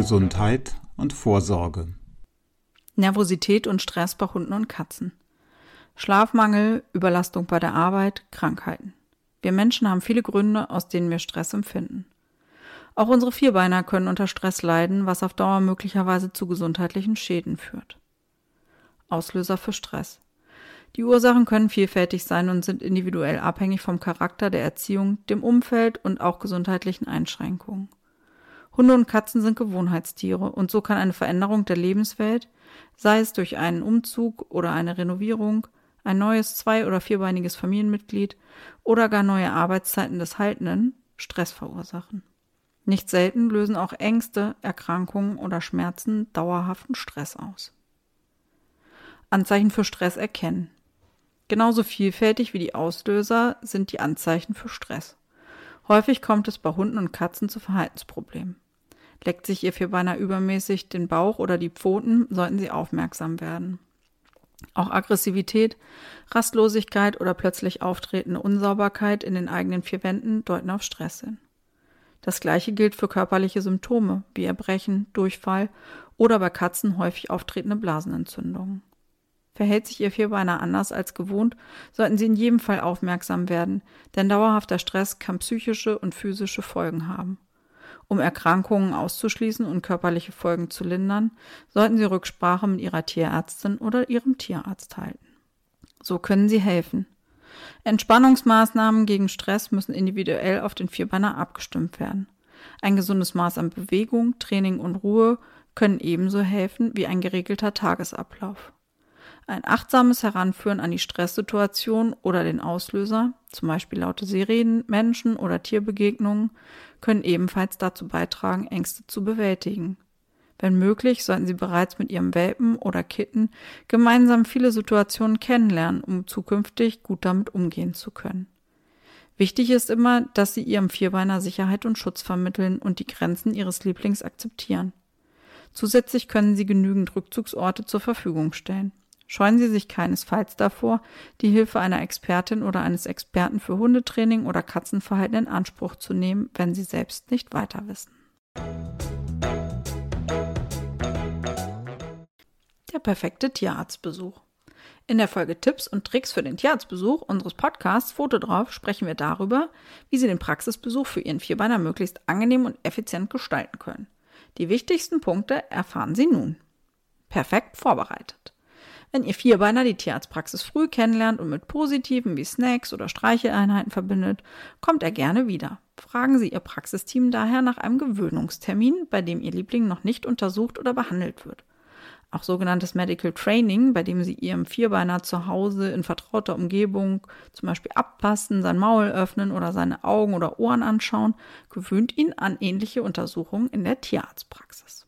Gesundheit und Vorsorge. Nervosität und Stress bei Hunden und Katzen. Schlafmangel, Überlastung bei der Arbeit, Krankheiten. Wir Menschen haben viele Gründe, aus denen wir Stress empfinden. Auch unsere Vierbeiner können unter Stress leiden, was auf Dauer möglicherweise zu gesundheitlichen Schäden führt. Auslöser für Stress. Die Ursachen können vielfältig sein und sind individuell abhängig vom Charakter der Erziehung, dem Umfeld und auch gesundheitlichen Einschränkungen. Hunde und Katzen sind Gewohnheitstiere und so kann eine Veränderung der Lebenswelt, sei es durch einen Umzug oder eine Renovierung, ein neues zwei- oder vierbeiniges Familienmitglied oder gar neue Arbeitszeiten des Haltenden, Stress verursachen. Nicht selten lösen auch Ängste, Erkrankungen oder Schmerzen dauerhaften Stress aus. Anzeichen für Stress erkennen. Genauso vielfältig wie die Auslöser sind die Anzeichen für Stress. Häufig kommt es bei Hunden und Katzen zu Verhaltensproblemen. Leckt sich ihr Vierbeiner übermäßig den Bauch oder die Pfoten, sollten sie aufmerksam werden. Auch Aggressivität, Rastlosigkeit oder plötzlich auftretende Unsauberkeit in den eigenen vier Wänden deuten auf Stress hin. Das gleiche gilt für körperliche Symptome wie Erbrechen, Durchfall oder bei Katzen häufig auftretende Blasenentzündungen. Verhält sich Ihr Vierbeiner anders als gewohnt, sollten Sie in jedem Fall aufmerksam werden, denn dauerhafter Stress kann psychische und physische Folgen haben. Um Erkrankungen auszuschließen und körperliche Folgen zu lindern, sollten Sie Rücksprache mit Ihrer Tierärztin oder Ihrem Tierarzt halten. So können Sie helfen. Entspannungsmaßnahmen gegen Stress müssen individuell auf den Vierbeiner abgestimmt werden. Ein gesundes Maß an Bewegung, Training und Ruhe können ebenso helfen wie ein geregelter Tagesablauf. Ein achtsames Heranführen an die Stresssituation oder den Auslöser, zum Beispiel laute Sirenen, Menschen- oder Tierbegegnungen, können ebenfalls dazu beitragen, Ängste zu bewältigen. Wenn möglich, sollten Sie bereits mit Ihrem Welpen oder Kitten gemeinsam viele Situationen kennenlernen, um zukünftig gut damit umgehen zu können. Wichtig ist immer, dass Sie Ihrem Vierbeiner Sicherheit und Schutz vermitteln und die Grenzen Ihres Lieblings akzeptieren. Zusätzlich können Sie genügend Rückzugsorte zur Verfügung stellen. Scheuen Sie sich keinesfalls davor, die Hilfe einer Expertin oder eines Experten für Hundetraining oder Katzenverhalten in Anspruch zu nehmen, wenn Sie selbst nicht weiter wissen. Der perfekte Tierarztbesuch. In der Folge Tipps und Tricks für den Tierarztbesuch unseres Podcasts Foto drauf sprechen wir darüber, wie Sie den Praxisbesuch für Ihren Vierbeiner möglichst angenehm und effizient gestalten können. Die wichtigsten Punkte erfahren Sie nun. Perfekt vorbereitet. Wenn ihr Vierbeiner die Tierarztpraxis früh kennenlernt und mit Positiven wie Snacks oder Streicheleinheiten verbindet, kommt er gerne wieder. Fragen Sie Ihr Praxisteam daher nach einem Gewöhnungstermin, bei dem Ihr Liebling noch nicht untersucht oder behandelt wird. Auch sogenanntes Medical Training, bei dem Sie Ihrem Vierbeiner zu Hause in vertrauter Umgebung zum Beispiel abpassen, sein Maul öffnen oder seine Augen oder Ohren anschauen, gewöhnt ihn an ähnliche Untersuchungen in der Tierarztpraxis.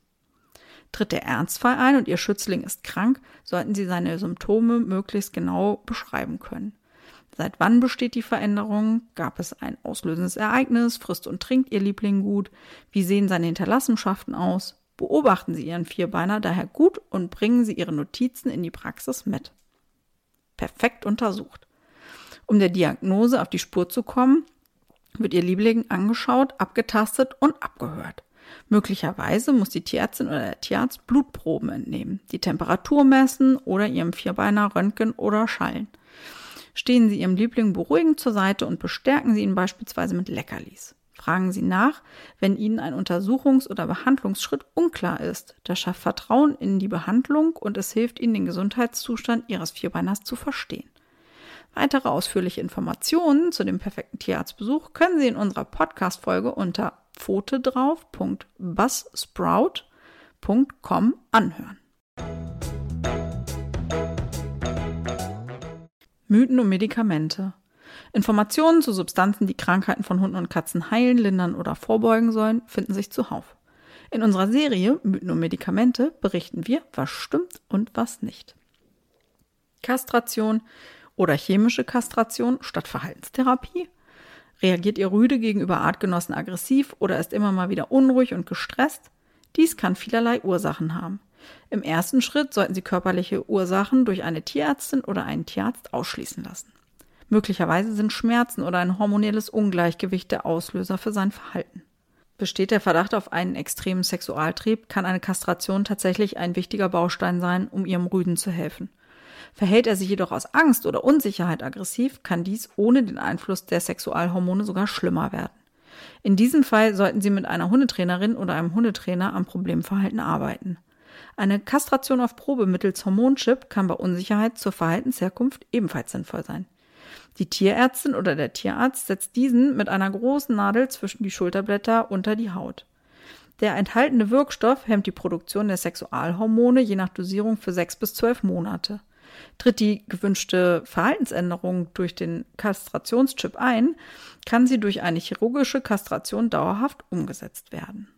Tritt der Ernstfall ein und Ihr Schützling ist krank, sollten Sie seine Symptome möglichst genau beschreiben können. Seit wann besteht die Veränderung? Gab es ein auslösendes Ereignis? Frisst und trinkt Ihr Liebling gut? Wie sehen seine Hinterlassenschaften aus? Beobachten Sie Ihren Vierbeiner daher gut und bringen Sie Ihre Notizen in die Praxis mit. Perfekt untersucht. Um der Diagnose auf die Spur zu kommen, wird Ihr Liebling angeschaut, abgetastet und abgehört. Möglicherweise muss die Tierärztin oder der Tierarzt Blutproben entnehmen, die Temperatur messen oder ihrem Vierbeiner röntgen oder schallen. Stehen Sie Ihrem Liebling beruhigend zur Seite und bestärken Sie ihn beispielsweise mit Leckerlis. Fragen Sie nach, wenn Ihnen ein Untersuchungs- oder Behandlungsschritt unklar ist. Das schafft Vertrauen in die Behandlung und es hilft Ihnen, den Gesundheitszustand Ihres Vierbeiners zu verstehen. Weitere ausführliche Informationen zu dem perfekten Tierarztbesuch können Sie in unserer Podcast-Folge unter pfotedrauf.buzzsprout.com anhören. Mythen und Medikamente. Informationen zu Substanzen, die Krankheiten von Hunden und Katzen heilen, lindern oder vorbeugen sollen, finden sich zuhauf. In unserer Serie Mythen und Medikamente berichten wir, was stimmt und was nicht. Kastration oder chemische Kastration statt Verhaltenstherapie – Reagiert ihr rüde gegenüber Artgenossen aggressiv oder ist immer mal wieder unruhig und gestresst? Dies kann vielerlei Ursachen haben. Im ersten Schritt sollten Sie körperliche Ursachen durch eine Tierärztin oder einen Tierarzt ausschließen lassen. Möglicherweise sind Schmerzen oder ein hormonelles Ungleichgewicht der Auslöser für sein Verhalten. Besteht der Verdacht auf einen extremen Sexualtrieb, kann eine Kastration tatsächlich ein wichtiger Baustein sein, um ihrem Rüden zu helfen. Verhält er sich jedoch aus Angst oder Unsicherheit aggressiv, kann dies ohne den Einfluss der Sexualhormone sogar schlimmer werden. In diesem Fall sollten Sie mit einer Hundetrainerin oder einem Hundetrainer am Problemverhalten arbeiten. Eine Kastration auf Probe mittels Hormonchip kann bei Unsicherheit zur Verhaltensherkunft ebenfalls sinnvoll sein. Die Tierärztin oder der Tierarzt setzt diesen mit einer großen Nadel zwischen die Schulterblätter unter die Haut. Der enthaltene Wirkstoff hemmt die Produktion der Sexualhormone je nach Dosierung für sechs bis zwölf Monate. Tritt die gewünschte Verhaltensänderung durch den Kastrationschip ein, kann sie durch eine chirurgische Kastration dauerhaft umgesetzt werden.